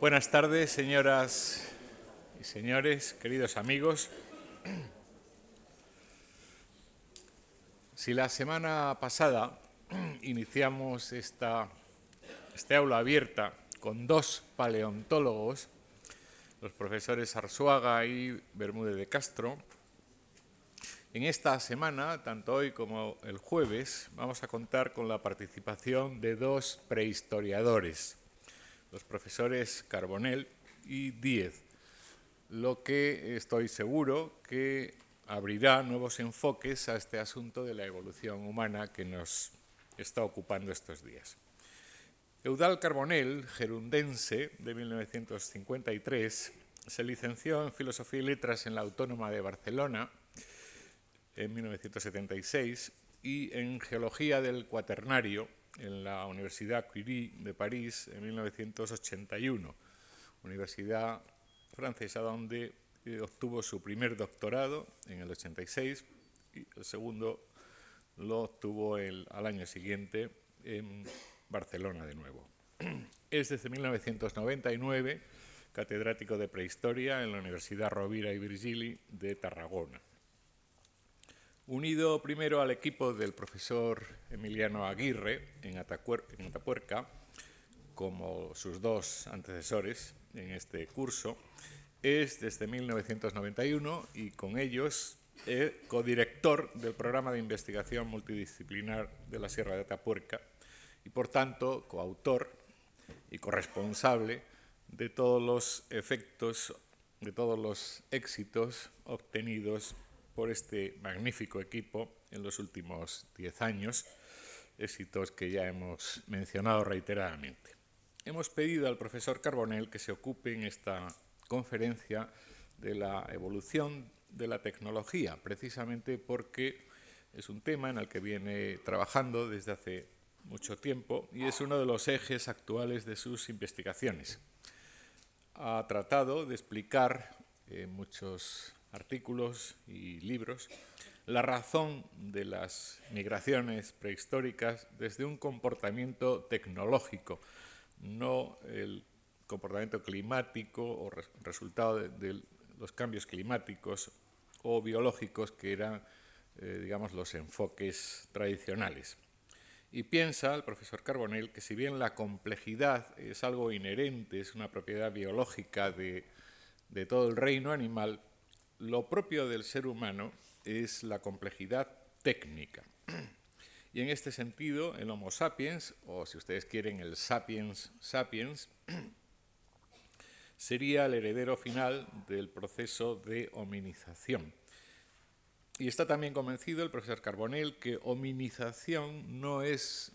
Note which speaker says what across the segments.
Speaker 1: Buenas tardes, señoras y señores, queridos amigos. Si la semana pasada iniciamos esta, este aula abierta con dos paleontólogos, los profesores Arzuaga y Bermúdez de Castro, en esta semana, tanto hoy como el jueves, vamos a contar con la participación de dos prehistoriadores, los profesores Carbonell y Díez, lo que estoy seguro que abrirá nuevos enfoques a este asunto de la evolución humana que nos está ocupando estos días. Eudal Carbonell, gerundense de 1953, se licenció en Filosofía y Letras en la Autónoma de Barcelona en 1976 y en Geología del Cuaternario en la Universidad Curie de París en 1981, universidad francesa donde eh, obtuvo su primer doctorado en el 86 y el segundo lo obtuvo al año siguiente en Barcelona de nuevo. Es desde 1999 catedrático de prehistoria en la Universidad Rovira y Virgili de Tarragona. Unido primero al equipo del profesor Emiliano Aguirre en, Atapuerca, como sus dos antecesores en este curso, es desde 1991 y con ellos codirector del programa de investigación multidisciplinar de la Sierra de Atapuerca y por tanto coautor y corresponsable de todos los efectos, de todos los éxitos obtenidos por este magnífico equipo en los últimos diez años, éxitos que ya hemos mencionado reiteradamente. Hemos pedido al profesor Carbonell que se ocupe en esta conferencia de la evolución de la tecnología, precisamente porque es un tema en el que viene trabajando desde hace mucho tiempo y es uno de los ejes actuales de sus investigaciones. Ha tratado de explicar en muchos artículos y libros la razón de las migraciones prehistóricas desde un comportamiento tecnológico, no el comportamiento climático o resultado de, los cambios climáticos o biológicos que eran, eh, digamos, los enfoques tradicionales. Y piensa el profesor Carbonell que si bien la complejidad es algo inherente, es una propiedad biológica de todo el reino animal, lo propio del ser humano es la complejidad técnica. Y en este sentido, el Homo sapiens, o si ustedes quieren el sapiens sapiens, sería el heredero final del proceso de hominización. Y está también convencido el profesor Carbonell que hominización no es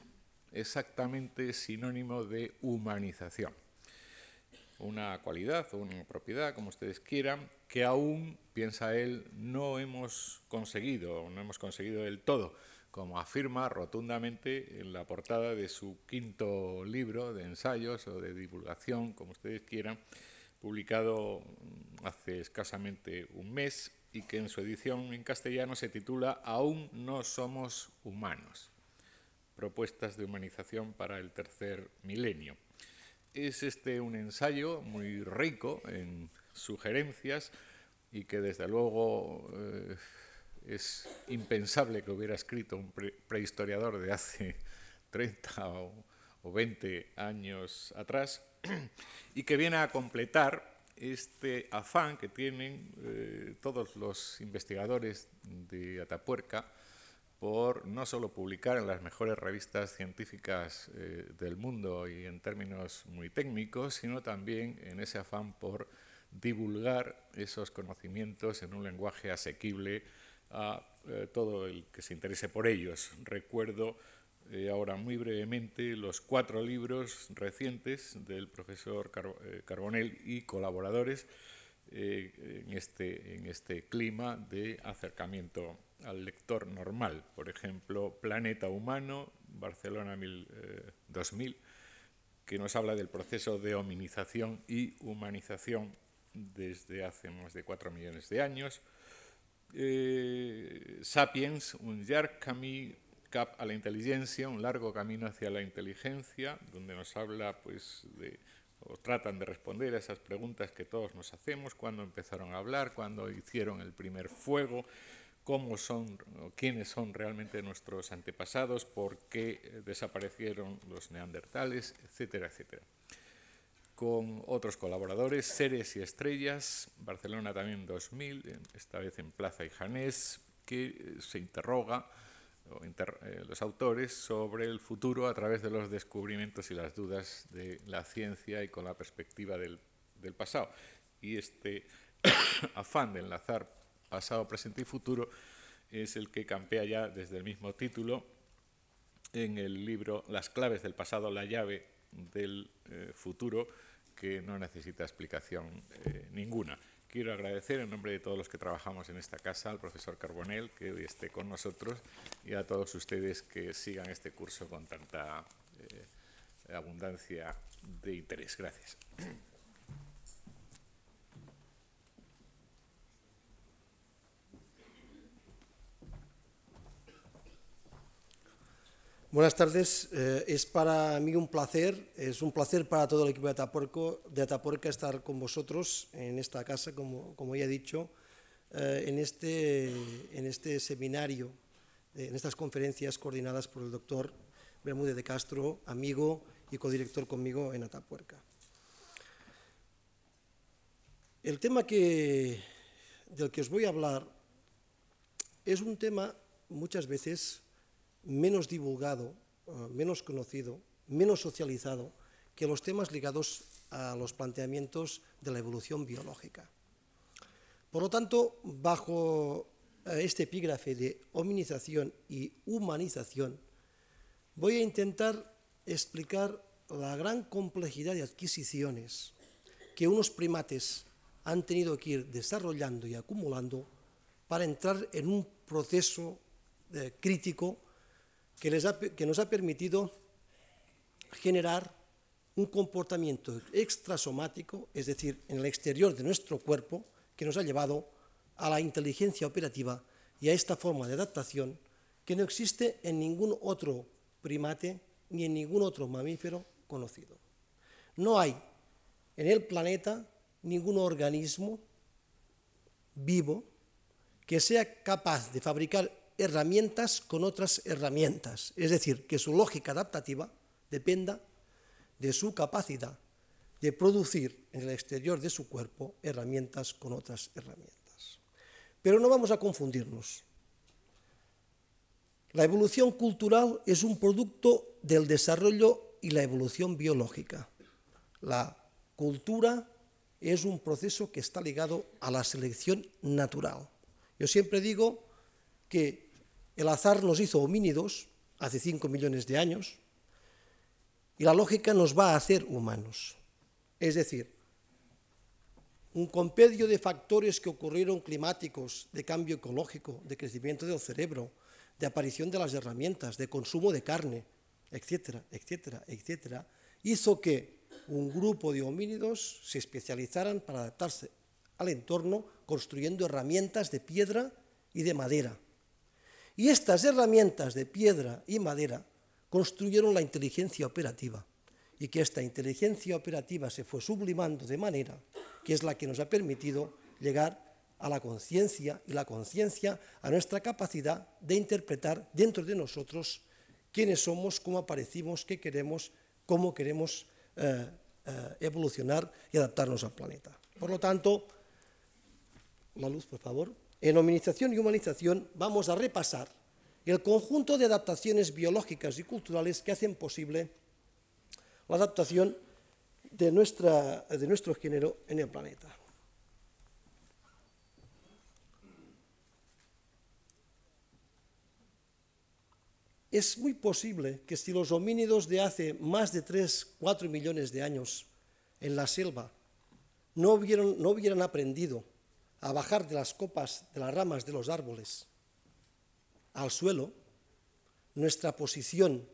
Speaker 1: exactamente sinónimo de humanización una cualidad o una propiedad, como ustedes quieran, que aún, piensa él, no hemos conseguido, no hemos conseguido del todo, como afirma rotundamente en la portada de su quinto libro de ensayos o de divulgación, como ustedes quieran, publicado hace escasamente un mes y que en su edición en castellano se titula Aún no somos humanos. Propuestas de humanización para el tercer milenio. Es este un ensayo muy rico en sugerencias y que desde luego eh, es impensable que hubiera escrito un prehistoriador de hace 30 o, 20 años atrás y que viene a completar este afán que tienen eh, todos los investigadores de Atapuerca por no solo publicar en las mejores revistas científicas eh, del mundo y en términos muy técnicos, sino también en ese afán por divulgar esos conocimientos en un lenguaje asequible a eh, todo el que se interese por ellos. Recuerdo eh, ahora muy brevemente los cuatro libros recientes del profesor Carbonell y colaboradores en, este, en este clima de acercamiento al lector normal. Por ejemplo, Planeta Humano, Barcelona 2000, eh, que nos habla del proceso de hominización y humanización desde hace más de cuatro millones de años. Eh, Sapiens, un llarg cap a la inteligencia, un largo camino hacia la inteligencia, donde nos habla pues, o tratan de responder a esas preguntas que todos nos hacemos, cuándo empezaron a hablar, cuándo hicieron el primer fuego, cómo son quiénes son realmente nuestros antepasados, por qué eh, desaparecieron los neandertales, etcétera, etcétera. Con otros colaboradores, Seres y Estrellas, Barcelona también 2000, esta vez en Plaza y Janés, que eh, se interroga eh, los autores sobre el futuro a través de los descubrimientos y las dudas de la ciencia y con la perspectiva del, del pasado. Y este afán de enlazar pasado, presente y futuro es el que campea ya desde el mismo título en el libro Las claves del pasado, la llave del eh, futuro, que no necesita explicación eh, ninguna. Quiero agradecer en nombre de todos los que trabajamos en esta casa al profesor Carbonell que hoy esté con nosotros y a todos ustedes que sigan este curso con tanta eh, abundancia de interés. Gracias.
Speaker 2: Buenas tardes. Eh, es para mí un placer, es un placer para todo el equipo de Atapuerco, de Atapuerca estar con vosotros en esta casa, como, como ya he dicho, eh, en, este, en este seminario, eh, en estas conferencias coordinadas por el doctor Bermúdez de Castro, amigo y codirector conmigo en Atapuerca. El tema que, del que os voy a hablar es un tema muchas veces menos divulgado, eh, menos conocido, menos socializado que los temas ligados a los planteamientos de la evolución biológica. Por lo tanto, bajo eh, este epígrafe de hominización y humanización, voy a intentar explicar la gran complejidad de adquisiciones que unos primates han tenido que ir desarrollando y acumulando para entrar en un proceso eh, crítico que, nos ha permitido generar un comportamiento extrasomático, es decir, en el exterior de nuestro cuerpo, que nos ha llevado a la inteligencia operativa y a esta forma de adaptación que no existe en ningún otro primate ni en ningún otro mamífero conocido. No hay en el planeta ningún organismo vivo que sea capaz de fabricar herramientas con otras herramientas, es decir, que su lógica adaptativa dependa de su capacidad de producir en el exterior de su cuerpo herramientas con otras herramientas. Pero no vamos a confundirnos. La evolución cultural es un producto del desarrollo y la evolución biológica. La cultura es un proceso que está ligado a la selección natural. Yo siempre digo que el azar nos hizo homínidos hace 5 millones de años y la lógica nos va a hacer humanos. Es decir, un compendio de factores que ocurrieron climáticos, de cambio ecológico, de crecimiento del cerebro, de aparición de las herramientas, de consumo de carne, etcétera, etcétera, etcétera, hizo que un grupo de homínidos se especializaran para adaptarse al entorno construyendo herramientas de piedra y de madera. Y estas herramientas de piedra y madera construyeron la inteligencia operativa y que esta inteligencia operativa se fue sublimando de manera que es la que nos ha permitido llegar a la conciencia y la conciencia a nuestra capacidad de interpretar dentro de nosotros quiénes somos, cómo aparecimos, qué queremos, cómo queremos eh, eh, evolucionar y adaptarnos al planeta. Por lo tanto, la luz, por favor. En hominización y humanización vamos a repasar el conjunto de adaptaciones biológicas y culturales que hacen posible la adaptación de, nuestra, de nuestro género en el planeta. Es muy posible que si los homínidos de hace más de 3, 4 millones de años en la selva no hubieran, no hubieran aprendido a bajar de las copas de las ramas de los árboles al suelo, nuestra posición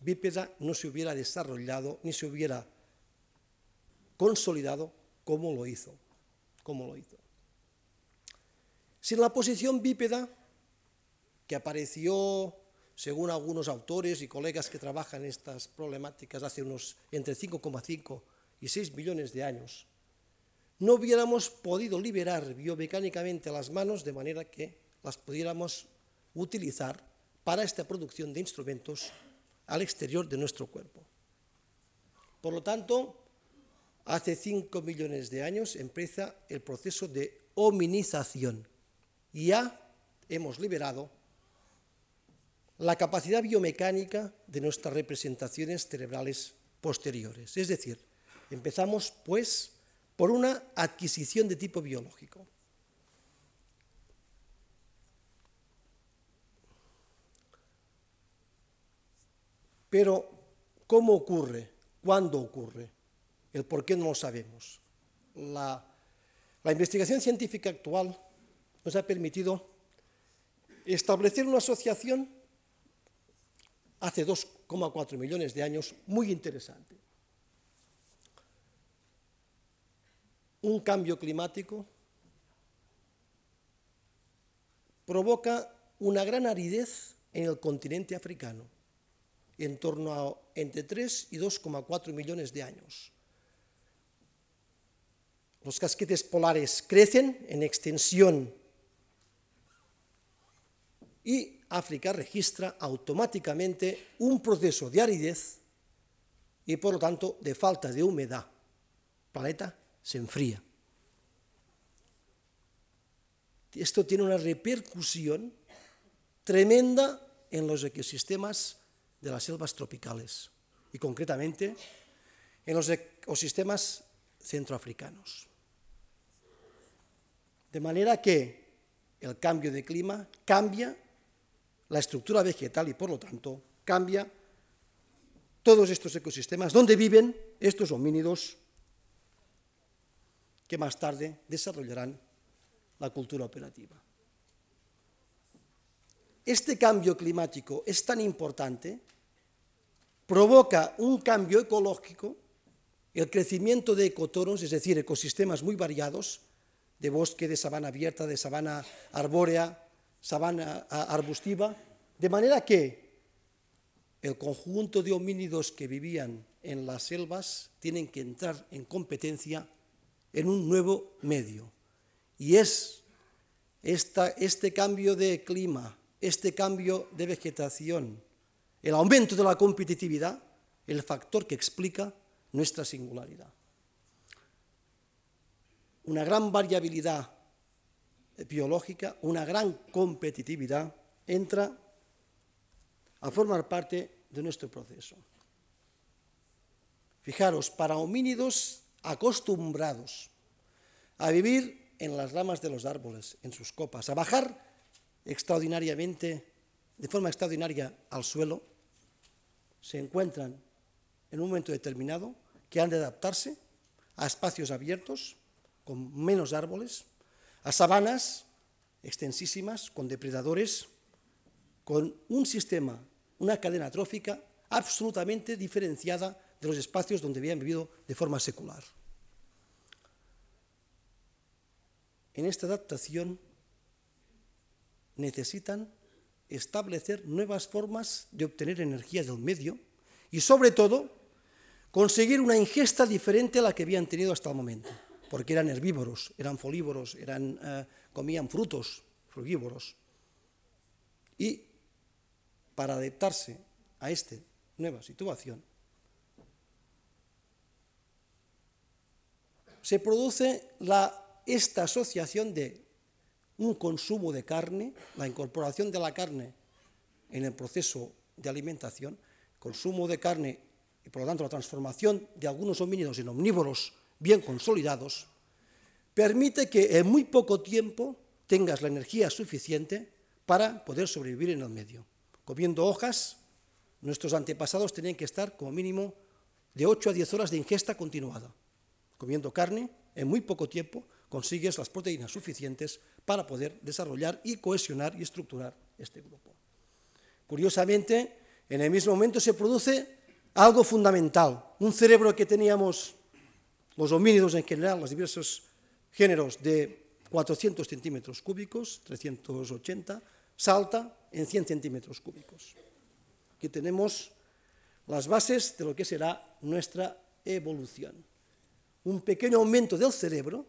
Speaker 2: bípeda no se hubiera desarrollado ni se hubiera consolidado como lo hizo, como lo hizo. Sin la posición bípeda, que apareció, según algunos autores y colegas que trabajan estas problemáticas, hace unos entre 5,5 y 6 millones de años, no hubiéramos podido liberar biomecánicamente las manos de manera que las pudiéramos utilizar para esta producción de instrumentos al exterior de nuestro cuerpo. Por lo tanto, hace 5 millones de años empieza el proceso de hominización y ya hemos liberado la capacidad biomecánica de nuestras representaciones cerebrales posteriores. Es decir, empezamos pues por una adquisición de tipo biológico. Pero, ¿cómo ocurre? ¿Cuándo ocurre? El por qué no lo sabemos. La, la investigación científica actual nos ha permitido establecer una asociación hace 2,4 millones de años muy interesante. Un cambio climático provoca una gran aridez en el continente africano, en torno a entre 3 y 2,4 millones de años. Los casquetes polares crecen en extensión y África registra automáticamente un proceso de aridez y por lo tanto de falta de humedad. Planeta se enfría. Esto tiene una repercusión tremenda en los ecosistemas de las selvas tropicales y concretamente en los ecosistemas centroafricanos. De manera que el cambio de clima cambia la estructura vegetal y por lo tanto cambia todos estos ecosistemas donde viven estos homínidos que más tarde desarrollarán la cultura operativa. Este cambio climático es tan importante, provoca un cambio ecológico, el crecimiento de ecotonos, es decir, ecosistemas muy variados, de bosque, de sabana abierta, de sabana arbórea, sabana arbustiva, de manera que el conjunto de homínidos que vivían en las selvas tienen que entrar en competencia en un nuevo medio. Y es este cambio de clima, este cambio de vegetación, el aumento de la competitividad, el factor que explica nuestra singularidad. Una gran variabilidad biológica, una gran competitividad entra a formar parte de nuestro proceso. Fijaros, para homínidos acostumbrados a vivir en las ramas de los árboles, en sus copas, a bajar extraordinariamente, de forma extraordinaria al suelo, se encuentran en un momento determinado que han de adaptarse a espacios abiertos, con menos árboles, a sabanas extensísimas, con depredadores, con un sistema, una cadena trófica absolutamente diferenciada de los espacios donde habían vivido de forma secular. En esta adaptación necesitan establecer nuevas formas de obtener energía del medio y, sobre todo, conseguir una ingesta diferente a la que habían tenido hasta el momento, porque eran herbívoros, eran folívoros, eran, eh, comían frutos frugívoros. Y para adaptarse a esta nueva situación, se produce esta asociación de un consumo de carne, la incorporación de la carne en el proceso de alimentación, consumo de carne y por lo tanto la transformación de algunos homínidos en omnívoros bien consolidados, permite que en muy poco tiempo tengas la energía suficiente para poder sobrevivir en el medio comiendo hojas, nuestros antepasados tenían que estar como mínimo de 8 a 10 horas de ingesta continuada. Comiendo carne, en muy poco tiempo consigues las proteínas suficientes para poder desarrollar y cohesionar y estructurar este grupo. Curiosamente, en el mismo momento se produce algo fundamental. Un cerebro que teníamos los homínidos en general, los diversos géneros de 400 centímetros cúbicos, 380, salta en 100 centímetros cúbicos. Aquí tenemos las bases de lo que será nuestra evolución. Un pequeño aumento del cerebro,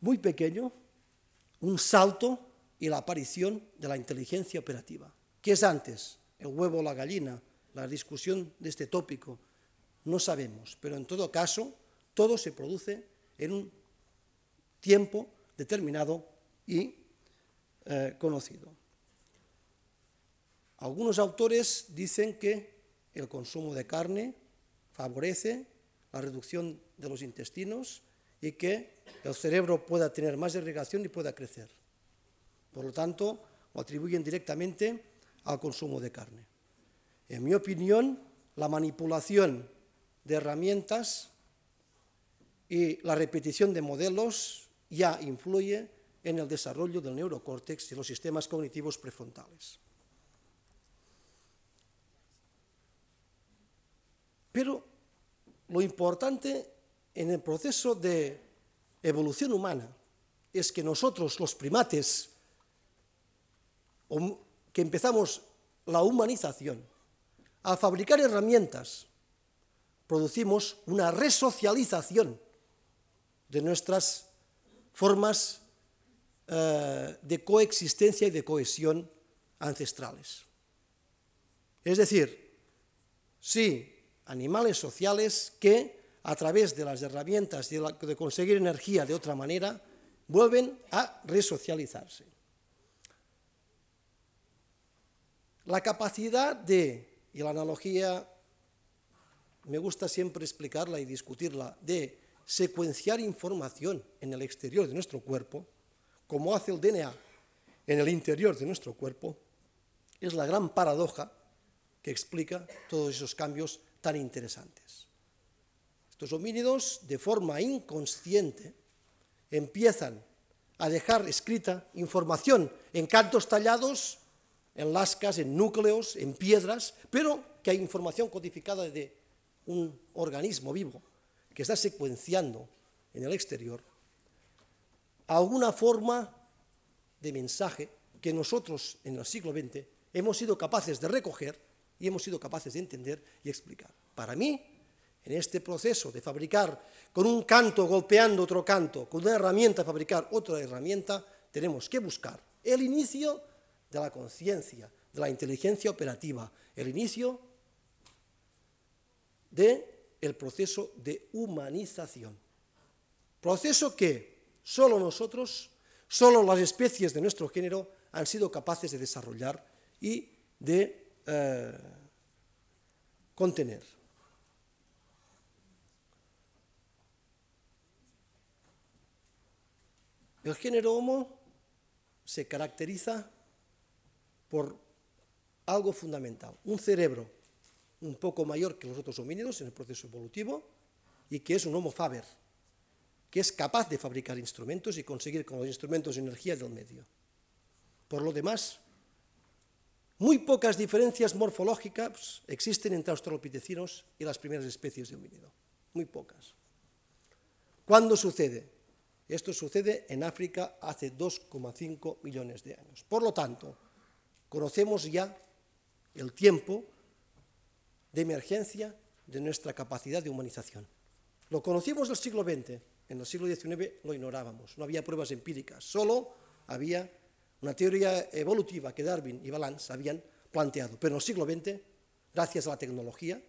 Speaker 2: muy pequeño, un salto y la aparición de la inteligencia operativa. ¿Qué es antes? ¿El huevo o la gallina? La discusión de este tópico no sabemos, pero en todo caso todo se produce en un tiempo determinado y eh, conocido. Algunos autores dicen que el consumo de carne favorece la reducción de los intestinos y que el cerebro pueda tener más irrigación y pueda crecer. Por lo tanto, lo atribuyen directamente al consumo de carne. En mi opinión, la manipulación de herramientas y la repetición de modelos ya influye en el desarrollo del neurocórtex y los sistemas cognitivos prefrontales. Pero lo importante en el proceso de evolución humana es que nosotros, los primates, que empezamos la humanización, al fabricar herramientas, producimos una resocialización de nuestras formas eh, de coexistencia y de cohesión ancestrales. Es decir, sí, animales sociales que a través de las herramientas de, de conseguir energía de otra manera vuelven a resocializarse. La capacidad de, y la analogía me gusta siempre explicarla y discutirla, de secuenciar información en el exterior de nuestro cuerpo, como hace el DNA en el interior de nuestro cuerpo, es la gran paradoja que explica todos esos cambios tan interesantes. Estos homínidos, de forma inconsciente, empiezan a dejar escrita información en cantos tallados, en lascas, en núcleos, en piedras, pero que hay información codificada de un organismo vivo que está secuenciando en el exterior alguna forma de mensaje que nosotros en el siglo XX hemos sido capaces de recoger y hemos sido capaces de entender y explicar. Para mí, en este proceso de fabricar con un canto golpeando otro canto, con una herramienta fabricar otra herramienta, tenemos que buscar el inicio de la conciencia, de la inteligencia operativa, el inicio del el proceso de humanización. Proceso que solo nosotros, solo las especies de nuestro género han sido capaces de desarrollar y de eh, contener. El género Homo se caracteriza por algo fundamental, un cerebro un poco mayor que los otros homínidos en el proceso evolutivo y que es un Homo faber, que es capaz de fabricar instrumentos y conseguir con los instrumentos energía del medio. Por lo demás, muy pocas diferencias morfológicas existen entre australopitecinos y las primeras especies de homínido. Muy pocas. ¿Cuándo sucede? Esto sucede en África hace 2,5 millones de años. Por lo tanto, conocemos ya el tiempo de emergencia de nuestra capacidad de humanización. Lo conocimos en el siglo XX, en el siglo XIX lo ignorábamos, no había pruebas empíricas, solo había una teoría evolutiva que Darwin y Balance habían planteado. Pero en el siglo XX, gracias a la tecnología,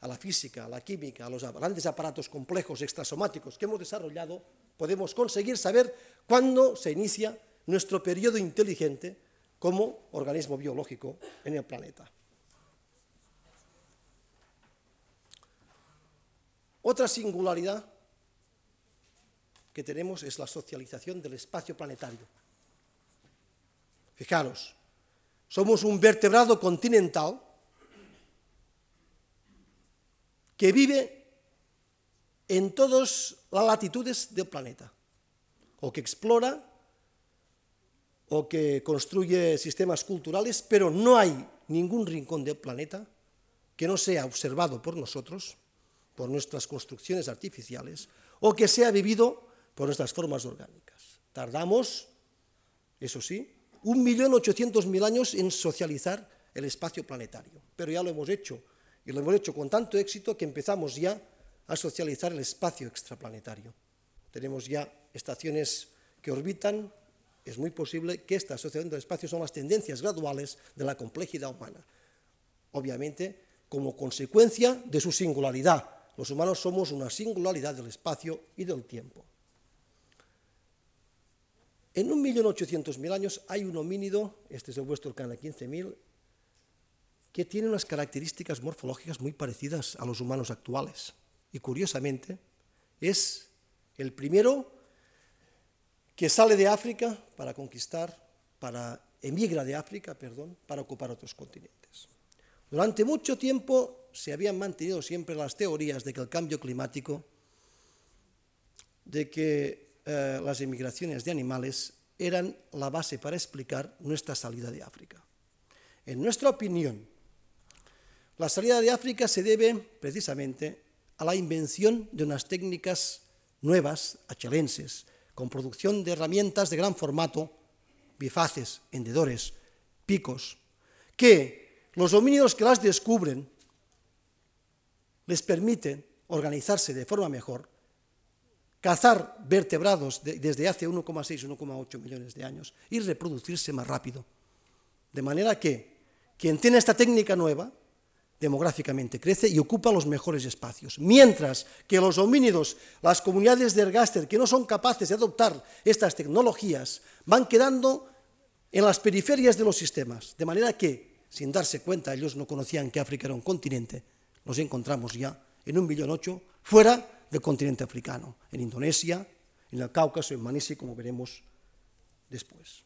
Speaker 2: a la física, a la química, a los grandes aparatos complejos extrasomáticos que hemos desarrollado, podemos conseguir saber cuándo se inicia nuestro periodo inteligente como organismo biológico en el planeta. Otra singularidad que tenemos es la socialización del espacio planetario. Fijaros, somos un vertebrado continental que vive en todas las latitudes del planeta, o que explora, o que construye sistemas culturales, pero no hay ningún rincón del planeta que no sea observado por nosotros por nuestras construcciones artificiales o que sea vivido por nuestras formas orgánicas. Tardamos, eso sí, un millón ochocientos mil años en socializar el espacio planetario, pero ya lo hemos hecho, y lo hemos hecho con tanto éxito que empezamos ya a socializar el espacio extraplanetario. Tenemos ya estaciones que orbitan, es muy posible que esta asociación del espacio son las tendencias graduales de la complejidad humana. Obviamente, como consecuencia de su singularidad. Los humanos somos una singularidad del espacio y del tiempo. En un millón ochocientos mil años hay un homínido, este es el vuestro Cana 15.000, que tiene unas características morfológicas muy parecidas a los humanos actuales. Y curiosamente, es el primero que sale de África para conquistar, para emigra de África, perdón, para ocupar otros continentes. Durante mucho tiempo se habían mantenido siempre las teorías de que el cambio climático, de que eh, las emigraciones de animales eran la base para explicar nuestra salida de África. En nuestra opinión, la salida de África se debe precisamente a la invención de unas técnicas nuevas, achelenses, con producción de herramientas de gran formato, bifaces, hendedores, picos, que los homínidos que las descubren les permiten organizarse de forma mejor cazar vertebrados desde hace 1,6, 1,8 millones de años y reproducirse más rápido. De manera que quien tiene esta técnica nueva, demográficamente crece y ocupa los mejores espacios. Mientras que los homínidos, las comunidades de ergaster que no son capaces de adoptar estas tecnologías, van quedando en las periferias de los sistemas. De manera que, sin darse cuenta, ellos no conocían que África era un continente, nos encontramos ya en un millón ocho fuera del continente africano, en Indonesia, en el Cáucaso, en Manisi, como veremos después.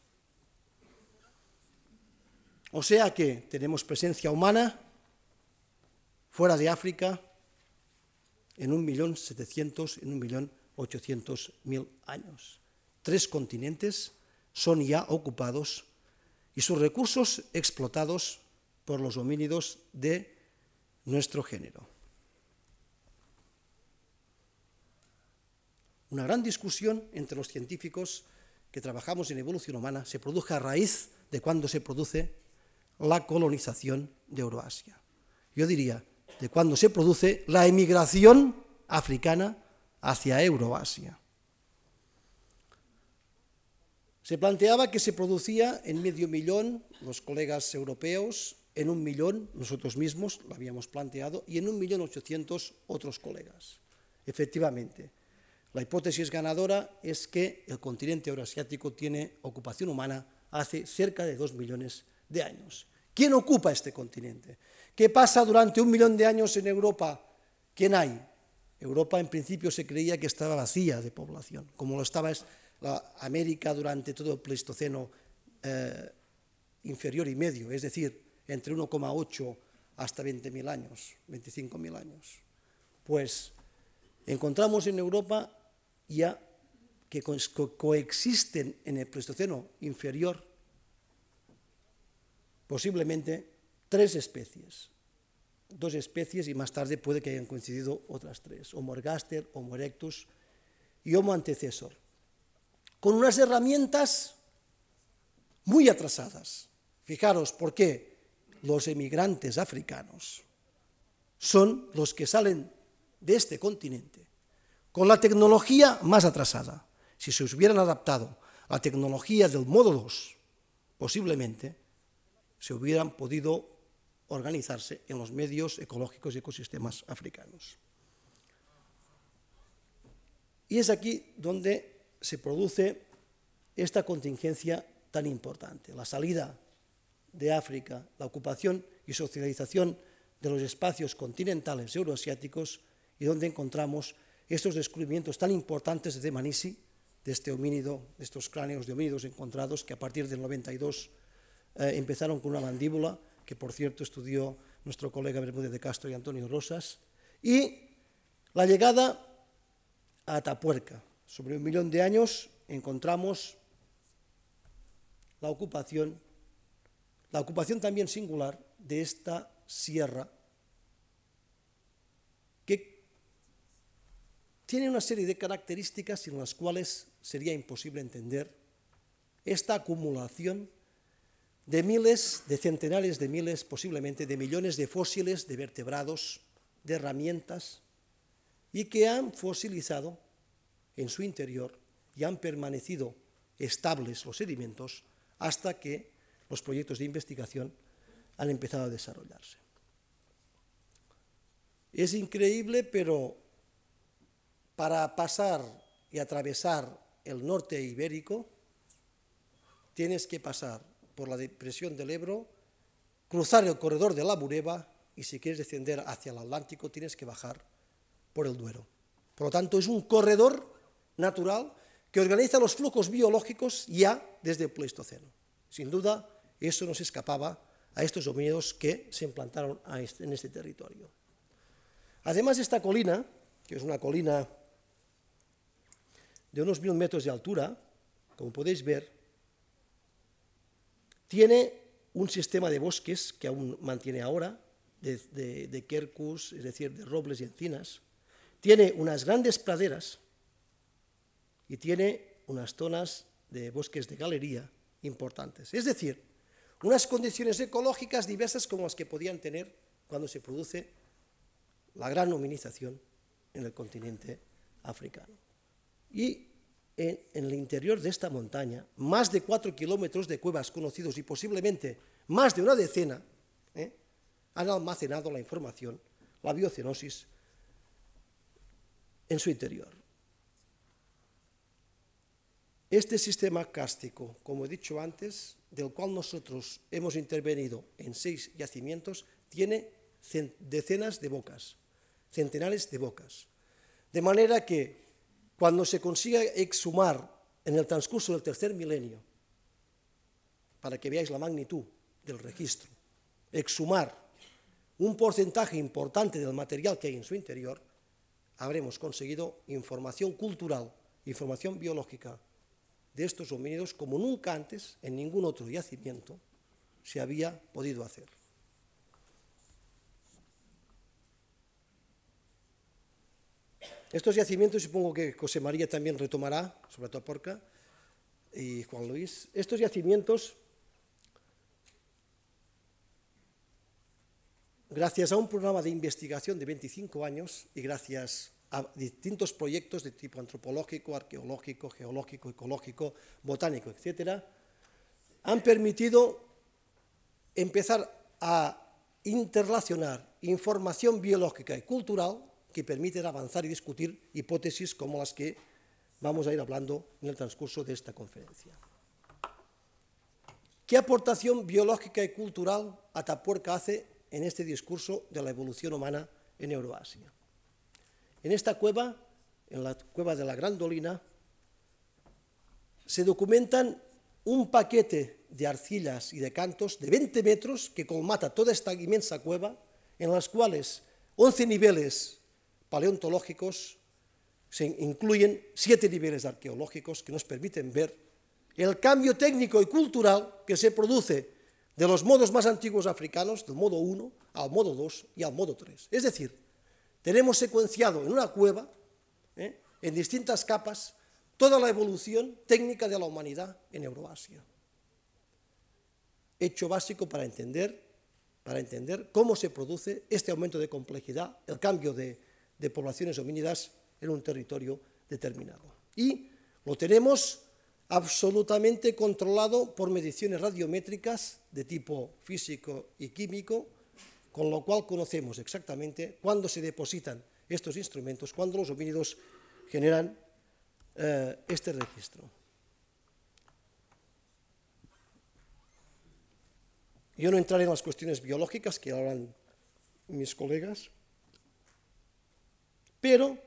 Speaker 2: O sea que tenemos presencia humana fuera de África en un millón setecientos, en un millón ochocientos mil años. Tres continentes son ya ocupados y sus recursos explotados por los homínidos de nuestro género. Una gran discusión entre los científicos que trabajamos en evolución humana se produce a raíz de cuando se produce la colonización de Euroasia. Yo diría, de cuando se produce la emigración africana hacia Euroasia. Se planteaba que se producía en medio millón los colegas europeos, en un millón nosotros mismos lo habíamos planteado y en un millón ochocientos otros colegas. Efectivamente, la hipótesis ganadora es que el continente euroasiático tiene ocupación humana hace cerca de dos millones de años. ¿Quién ocupa este continente? ¿Qué pasa durante un millón de años en Europa? ¿Quién hay? Europa en principio se creía que estaba vacía de población, como lo estaba la América durante todo el Pleistoceno eh, inferior y medio, es decir, entre 1,8 hasta 20.000 años, 25.000 años. Pues encontramos en Europa ya que coexisten en el Pleistoceno inferior posiblemente tres especies, dos especies y más tarde puede que hayan coincidido otras tres, Homo ergaster, Homo erectus y Homo antecesor, con unas herramientas muy atrasadas. Fijaros por qué los emigrantes africanos son los que salen de este continente con la tecnología más atrasada. Si se hubieran adaptado a la tecnología del modo 2, posiblemente se hubieran podido organizarse en los medios ecológicos y ecosistemas africanos. Y es aquí donde se produce esta contingencia tan importante, la salida de África, la ocupación y socialización de los espacios continentales euroasiáticos y donde encontramos estos descubrimientos tan importantes de Manisi, de este homínido, de estos cráneos de homínidos encontrados, que a partir del 92 eh, empezaron con una mandíbula, que por cierto estudió nuestro colega Bermúdez de Castro y Antonio Rosas, y la llegada a Atapuerca. Sobre un millón de años encontramos la ocupación, la ocupación también singular de esta sierra tiene una serie de características sin las cuales sería imposible entender esta acumulación de miles, de centenares de miles, posiblemente de millones de fósiles, de vertebrados, de herramientas y que han fosilizado en su interior y han permanecido estables los sedimentos hasta que los proyectos de investigación han empezado a desarrollarse. Es increíble, pero para pasar y atravesar el norte ibérico, tienes que pasar por la depresión del Ebro, cruzar el corredor de la Bureba y si quieres descender hacia el Atlántico tienes que bajar por el Duero. Por lo tanto, es un corredor natural que organiza los flujos biológicos ya desde el Pleistoceno. Sin duda, eso nos escapaba a estos homínidos que se implantaron en este territorio. Además, esta colina, que es una colina de unos mil metros de altura, como podéis ver, tiene un sistema de bosques que aún mantiene ahora, de, de, quercus, es decir, de robles y encinas, tiene unas grandes praderas y tiene unas zonas de bosques de galería importantes. Es decir, unas condiciones ecológicas diversas como las que podían tener cuando se produce la gran hominización en el continente africano. Y en, el interior de esta montaña, más de cuatro kilómetros de cuevas conocidos y posiblemente más de una decena, ¿eh? han almacenado la información, la biocenosis, en su interior. Este sistema cástico, como he dicho antes, del cual nosotros hemos intervenido en seis yacimientos, tiene decenas de bocas, centenares de bocas. De manera que cuando se consiga exhumar en el transcurso del tercer milenio, para que veáis la magnitud del registro, exhumar un porcentaje importante del material que hay en su interior, habremos conseguido información cultural, información biológica de estos homínidos como nunca antes en ningún otro yacimiento se había podido hacer. Estos yacimientos, supongo que José María también retomará, sobre todo Porca y Juan Luis, estos yacimientos, gracias a un programa de investigación de 25 años y gracias a distintos proyectos de tipo antropológico, arqueológico, geológico, ecológico, botánico, etc., han permitido empezar a interrelacionar información biológica y cultural que permiten avanzar y discutir hipótesis como las que vamos a ir hablando en el transcurso de esta conferencia. ¿Qué aportación biológica y cultural Atapuerca hace en este discurso de la evolución humana en Euroasia? En esta cueva, en la cueva de la Gran Dolina, se documentan un paquete de arcillas y de cantos de 20 metros que colmata toda esta inmensa cueva, en las cuales 11 niveles paleontológicos se incluyen siete niveles arqueológicos que nos permiten ver el cambio técnico y cultural que se produce de los modos más antiguos africanos, del modo 1 al modo 2 y al modo 3. Es decir, tenemos secuenciado en una cueva, ¿eh? en distintas capas, toda la evolución técnica de la humanidad en Euroasia. Hecho básico para entender, para entender cómo se produce este aumento de complejidad, el cambio de, de poblaciones homínidas en un territorio determinado. Y lo tenemos absolutamente controlado por mediciones radiométricas de tipo físico y químico con lo cual conocemos exactamente cuándo se depositan estos instrumentos, cuándo los homínidos generan eh, este registro. Yo no entraré en las cuestiones biológicas que hablan mis colegas, pero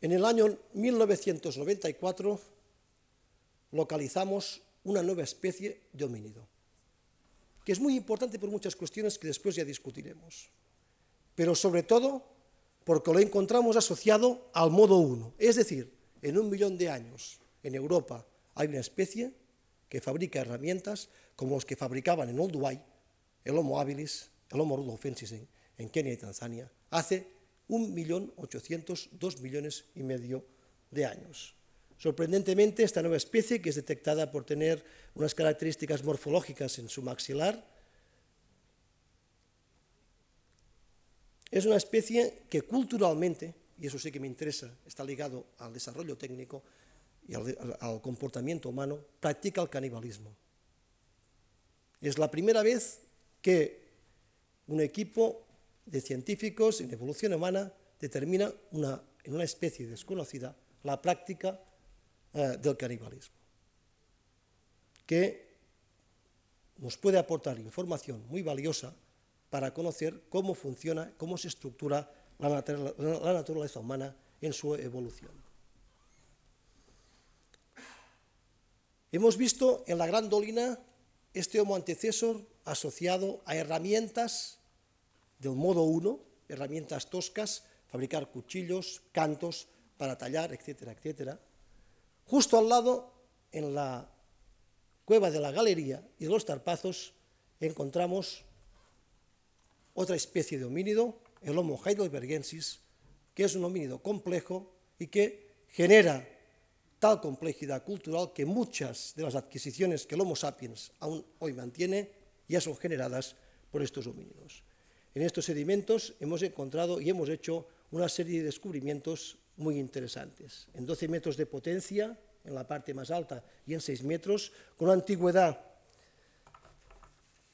Speaker 2: en el año 1994 localizamos una nueva especie de homínido que es muy importante por muchas cuestiones que después ya discutiremos, pero sobre todo porque lo encontramos asociado al modo 1, es decir, en un millón de años en Europa hay una especie que fabrica herramientas como los que fabricaban en Olduvai el Homo habilis, el Homo rudolfensis en, en Kenia y Tanzania, hace un millón ochocientos, dos millones y medio de años. Sorprendentemente, esta nueva especie, que es detectada por tener unas características morfológicas en su maxilar, es una especie que culturalmente y eso sí que me interesa, está ligado al desarrollo técnico y al, al comportamiento humano, practica el canibalismo. Es la primera vez que un equipo de científicos en evolución humana determina una, en una especie desconocida la práctica eh, del canibalismo, que nos puede aportar información muy valiosa para conocer cómo funciona, cómo se estructura la, la naturaleza humana en su evolución. Hemos visto en la Gran Dolina este Homo antecesor asociado a herramientas del modo 1, herramientas toscas, fabricar cuchillos, cantos para tallar, etcétera, etcétera. Justo al lado, en la cueva de la galería y de los tarpazos, encontramos otra especie de homínido, el Homo heidelbergensis, que es un homínido complejo y que genera tal complejidad cultural que muchas de las adquisiciones que el Homo sapiens aún hoy mantiene ya son generadas por estos homínidos. En estos sedimentos hemos encontrado y hemos hecho una serie de descubrimientos muy interesantes. En 12 metros de potencia, en la parte más alta, y en 6 metros, con una antigüedad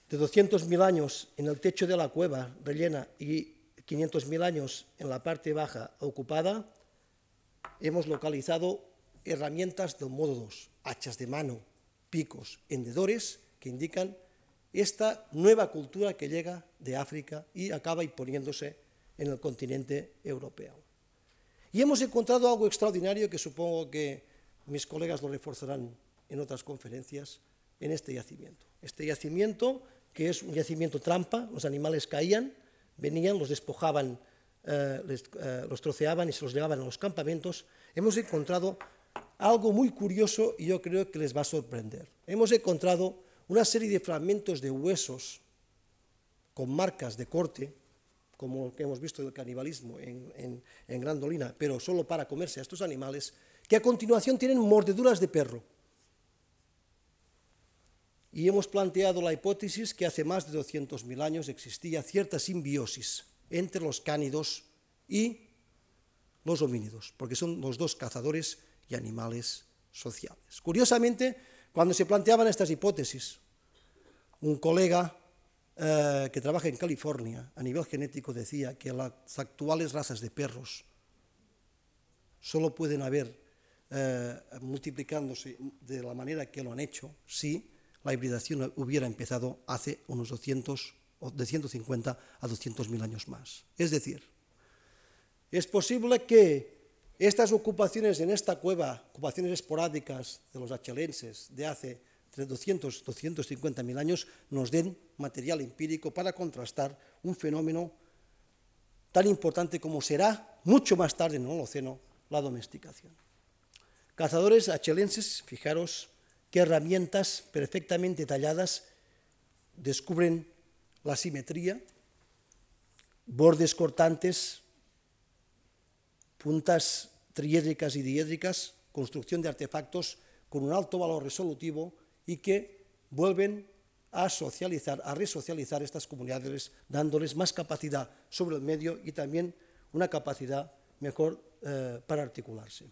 Speaker 2: de 200.000 años en el techo de la cueva rellena y 500.000 años en la parte baja ocupada, hemos localizado herramientas del modo 2, hachas de mano, picos, hendedores, que indican esta nueva cultura que llega de África y acaba imponiéndose en el continente europeo. Y hemos encontrado algo extraordinario que supongo que mis colegas lo reforzarán en otras conferencias en este yacimiento. Este yacimiento, que es un yacimiento trampa, los animales caían, venían, los despojaban, eh, eh, los troceaban y se los llevaban a los campamentos, hemos encontrado algo muy curioso y yo creo que les va a sorprender. Hemos encontrado una serie de fragmentos de huesos con marcas de corte, como que hemos visto del canibalismo en, en, en Gran Dolina, pero solo para comerse a estos animales, que a continuación tienen mordeduras de perro. Y hemos planteado la hipótesis que hace más de 200.000 años existía cierta simbiosis entre los cánidos y los homínidos, porque son los dos cazadores y animales sociales. Curiosamente, cuando se planteaban estas hipótesis, un colega eh, que trabaja en California a nivel genético decía que las actuales razas de perros solo pueden haber eh, multiplicándose de la manera que lo han hecho si la hibridación hubiera empezado hace unos 200 o de 150 a 200 mil años más. Es decir, es posible que estas ocupaciones en esta cueva, ocupaciones esporádicas de los achelenses de hace entre 200 y 250 mil años, nos den material empírico para contrastar un fenómeno tan importante como será mucho más tarde en el Holoceno la domesticación. Cazadores achelenses, fijaros qué herramientas perfectamente talladas descubren la simetría, bordes cortantes puntas triédricas y diédricas, construcción de artefactos con un alto valor resolutivo y que vuelven a socializar, a resocializar estas comunidades, dándoles más capacidad sobre el medio y también una capacidad mejor eh, para articularse.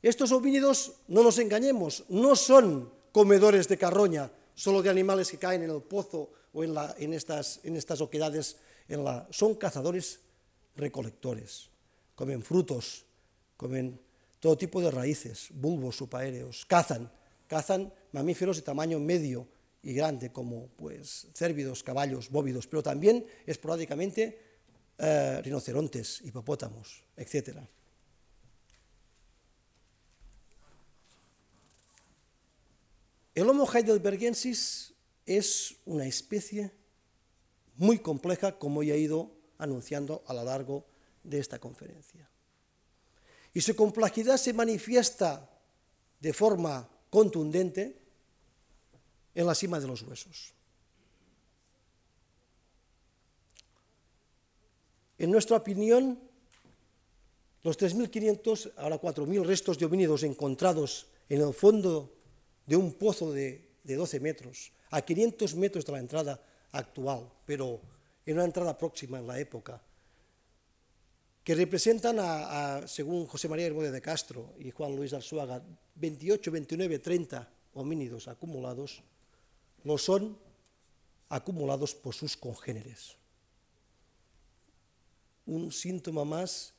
Speaker 2: Estos homínidos, no nos engañemos, no son comedores de carroña, solo de animales que caen en el pozo o en, estas, oquedades, son cazadores recolectores, comen frutos, comen todo tipo de raíces, bulbos supaéreos, cazan, cazan mamíferos de tamaño medio y grande como pues cérvidos, caballos, bóvidos, pero también esporádicamente eh, rinocerontes, hipopótamos, etc. El Homo heidelbergensis es una especie muy compleja, como ya he ido anunciando a lo largo de esta conferencia. Y su complejidad se manifiesta de forma contundente en la cima de los huesos. En nuestra opinión, los 3.500, ahora 4.000 restos de homínidos encontrados en el fondo de un pozo de, de 12 metros, a 500 metros de la entrada actual, pero en una entrada próxima en la época, que representan, a, según José María Hermode de Castro y Juan Luis Arzuaga, 28, 29, 30 homínidos acumulados, no son acumulados por sus congéneres. Un síntoma más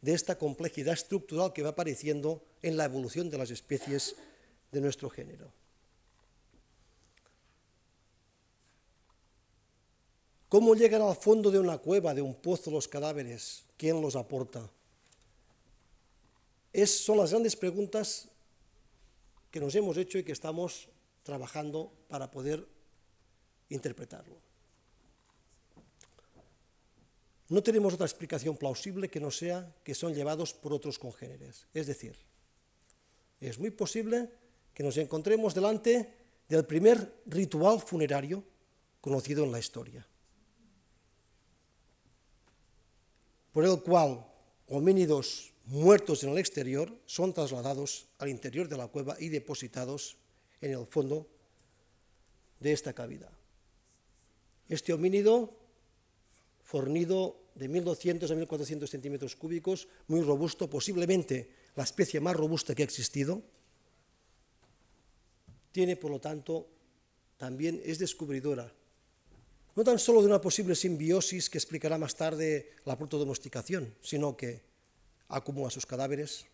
Speaker 2: de esta complejidad estructural que va apareciendo en la evolución de las especies de nuestro género. ¿Cómo llegan al fondo de una cueva, de un pozo, los cadáveres? ¿Quién los aporta? Es, son las grandes preguntas que nos hemos hecho y que estamos trabajando para poder interpretarlo. No tenemos otra explicación plausible que no sea que son llevados por otros congéneres. Es decir, es muy posible que nos encontremos delante del primer ritual funerario conocido en la historia. Por el cual homínidos muertos en el exterior son trasladados al interior de la cueva y depositados en el fondo de esta cavidad. Este homínido, fornido de 1.200 a 1.400 centímetros cúbicos, muy robusto, posiblemente la especie más robusta que ha existido, tiene, por lo tanto, también es descubridora no tan solo de una posible simbiosis que explicará más tarde la protodomesticación, sino que acumula sus cadáveres.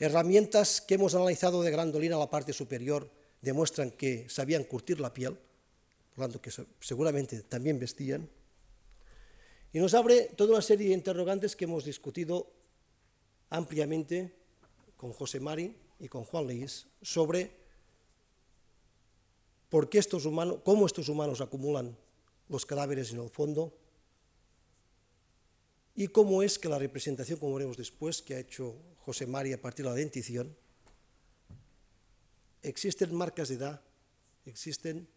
Speaker 2: Herramientas que hemos analizado de grandolina a la parte superior demuestran que sabían curtir la piel, por lo tanto que seguramente también vestían. Y nos abre toda una serie de interrogantes que hemos discutido ampliamente con José Mari y con Juan Luis sobre por qué estos humanos, cómo estos humanos acumulan los cadáveres en el fondo y cómo es que la representación, como veremos después, que ha hecho José María a partir de la dentición, existen marcas de edad, existen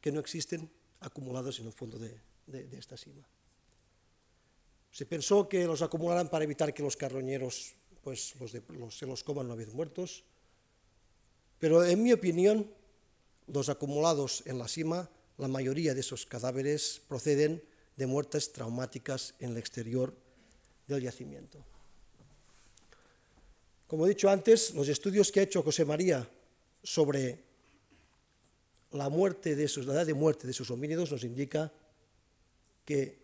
Speaker 2: que no existen acumuladas en el fondo de, esta sima. Se pensó que los acumularan para evitar que los carroñeros pues, se los coman una vez muertos, pero en mi opinión los acumulados en la cima, la mayoría de esos cadáveres proceden de muertes traumáticas en el exterior del yacimiento. Como he dicho antes, los estudios que ha hecho José María sobre la muerte de la edad de muerte de sus homínidos nos indica que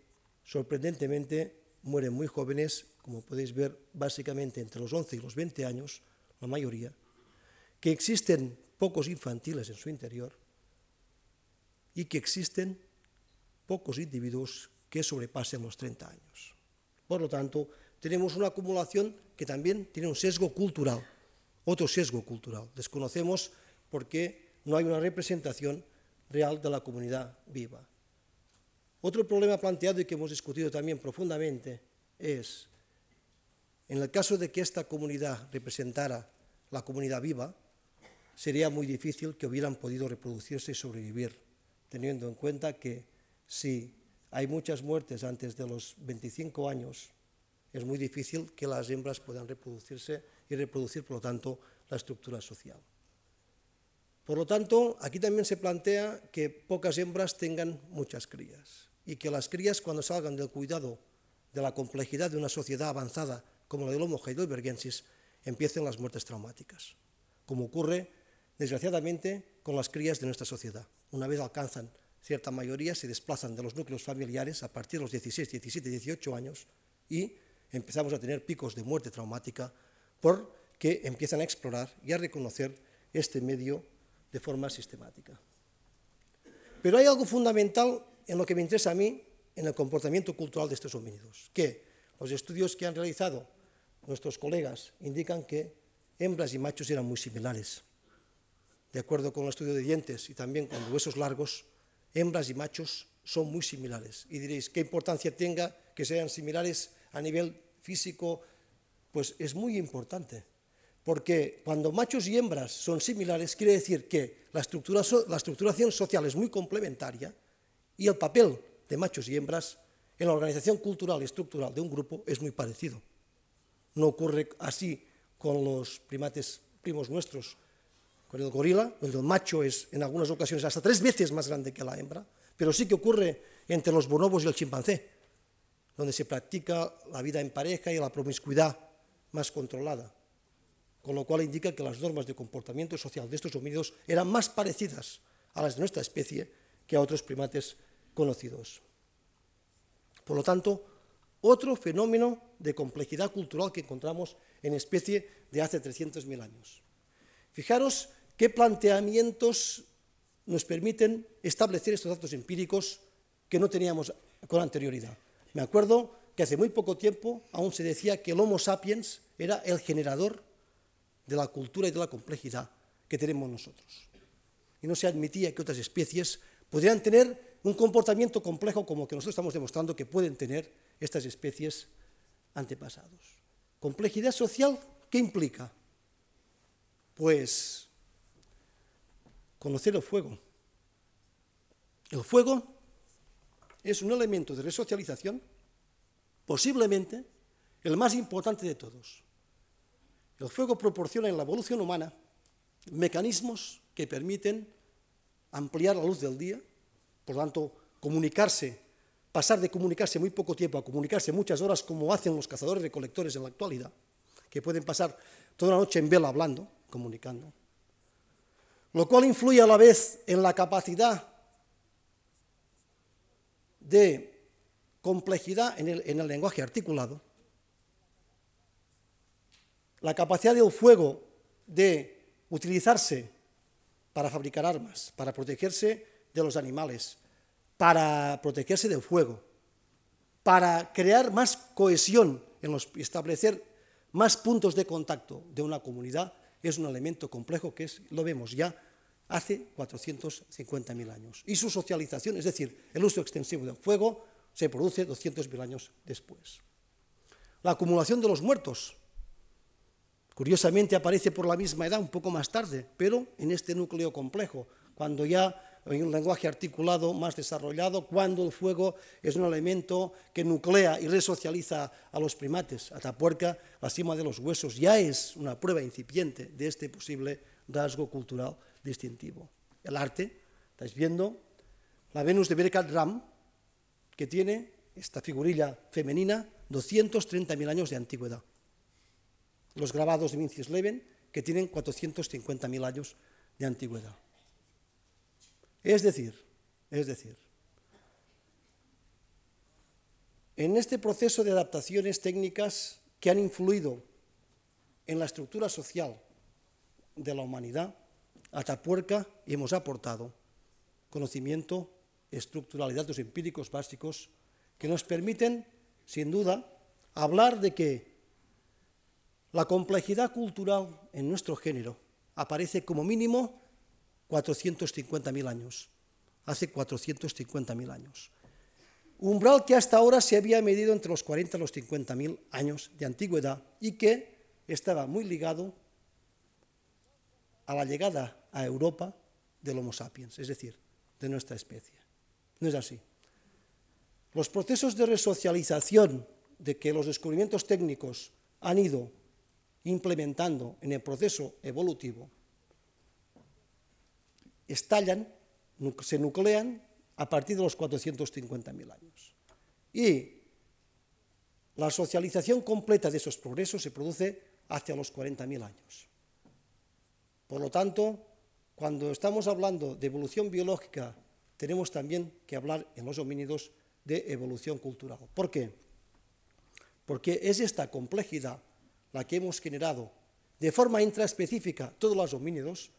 Speaker 2: sorprendentemente mueren muy jóvenes, como podéis ver, básicamente entre los 11 y los 20 años, la mayoría, que existen pocos infantiles en su interior y que existen pocos individuos que sobrepasen los 30 años. Por lo tanto, tenemos una acumulación que también tiene un sesgo cultural, otro sesgo cultural. Desconocemos por qué no hay una representación real de la comunidad viva. Otro problema planteado y que hemos discutido también profundamente es, en el caso de que esta comunidad representara la comunidad viva, sería muy difícil que hubieran podido reproducirse y sobrevivir, teniendo en cuenta que si hay muchas muertes antes de los 25 años, es muy difícil que las hembras puedan reproducirse y reproducir, por lo tanto, la estructura social. Por lo tanto, aquí también se plantea que pocas hembras tengan muchas crías y que las crías, cuando salgan del cuidado de la complejidad de una sociedad avanzada como la del Homo heidelbergensis, empiecen las muertes traumáticas, como ocurre desgraciadamente, con las crías de nuestra sociedad. Una vez alcanzan cierta mayoría, se desplazan de los núcleos familiares a partir de los 16, 17, 18 años y empezamos a tener picos de muerte traumática porque empiezan a explorar y a reconocer este medio de forma sistemática. Pero hay algo fundamental en lo que me interesa a mí en el comportamiento cultural de estos homínidos, que los estudios que han realizado nuestros colegas indican que hembras y machos eran muy similares de acuerdo con el estudio de dientes y también con huesos largos, hembras y machos son muy similares. Y diréis, ¿qué importancia tenga que sean similares a nivel físico? Pues es muy importante, porque cuando machos y hembras son similares, quiere decir que la, la estructuración social es muy complementaria y el papel de machos y hembras en la organización cultural y estructural de un grupo es muy parecido. No ocurre así con los primates primos nuestros, con el gorila, el macho es en algunas ocasiones hasta tres veces más grande que la hembra, pero sí que ocurre entre los bonobos y el chimpancé. donde se practica la vida en pareja y la promiscuidad más controlada, con lo cual indica que las normas de comportamiento social de estos homínidos eran más parecidas a las de nuestra especie que a otros primates conocidos. Por lo tanto, otro fenómeno de complejidad cultural que encontramos en especie de hace 300.000 años. Fijaros qué planteamientos nos permiten establecer estos datos empíricos que no teníamos con anterioridad. Me acuerdo que hace muy poco tiempo aún se decía que el Homo sapiens era el generador de la cultura y de la complejidad que tenemos nosotros. Y no se admitía que otras especies podrían tener un comportamiento complejo como que nosotros estamos demostrando que pueden tener estas especies antepasados. Complejidad social, ¿qué implica? Pues conocer el fuego. El fuego es un elemento de resocialización, posiblemente el más importante de todos. El fuego proporciona en la evolución humana mecanismos que permiten ampliar la luz del día, por tanto, comunicarse, pasar de comunicarse muy poco tiempo a comunicarse muchas horas como hacen los cazadores recolectores en la actualidad, que pueden pasar toda la noche en vela hablando, comunicando. Lo cual influye a la vez en la capacidad de complejidad en el, en el lenguaje articulado, la capacidad del fuego de utilizarse para fabricar armas, para protegerse de los animales, para protegerse del fuego, para crear más cohesión en los, establecer más puntos de contacto de una comunidad, es un elemento complejo que es, lo vemos ya hace 450.000 años. Y su socialización, es decir, el uso extensivo del fuego, se produce 200.000 años después. La acumulación de los muertos, curiosamente aparece por la misma edad, un poco más tarde, pero en este núcleo complejo, cuando ya hay un lenguaje articulado más desarrollado, cuando el fuego es un elemento que nuclea y resocializa a los primates. Atapuerca, la cima de los huesos, ya es una prueba incipiente de este posible rasgo cultural distintivo. El arte, estáis viendo, la Venus de Berkat Ram, que tiene esta figurilla femenina 230.000 años de antigüedad. Los grabados de Vincius Leven, que tienen 450.000 años de antigüedad. Es decir, es decir, en este proceso de adaptaciones técnicas que han influido en la estructura social de la humanidad, Atapuerca hemos aportado conocimiento estructural y datos empíricos básicos que nos permiten, sin duda, hablar de que la complejidad cultural en nuestro género aparece como mínimo 450.000 años, hace 450.000 años. Umbral que hasta ahora se había medido entre los 40 y los 50.000 años de antigüedad y que estaba muy ligado a la llegada a Europa del Homo sapiens, es decir, de nuestra especie. No es así. Los procesos de resocialización de que los descubrimientos técnicos han ido implementando en el proceso evolutivo estallan, se nuclean a partir de los 450.000 años. Y la socialización completa de esos progresos se produce hacia los 40.000 años. Por lo tanto, cuando estamos hablando de evolución biológica, tenemos también que hablar en los homínidos de evolución cultural. ¿Por qué? Porque es esta complejidad la que hemos generado de forma intraespecífica todos los homínidos,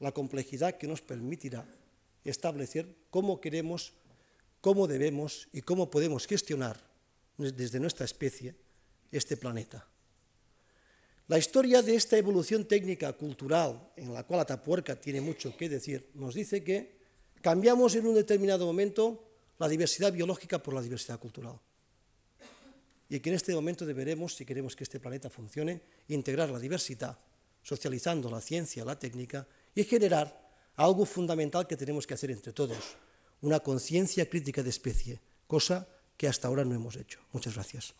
Speaker 2: la complejidad que nos permitirá establecer cómo queremos, cómo debemos y cómo podemos gestionar desde nuestra especie este planeta. La historia de esta evolución técnica cultural, en la cual Atapuerca tiene mucho que decir, nos dice que cambiamos en un determinado momento la diversidad biológica por la diversidad cultural. Y que en este momento deberemos, si queremos que este planeta funcione, integrar la diversidad, socializando la ciencia, la técnica y generar algo fundamental que tenemos que hacer entre todos, una conciencia crítica de especie, cosa que hasta ahora no hemos hecho. Muchas gracias.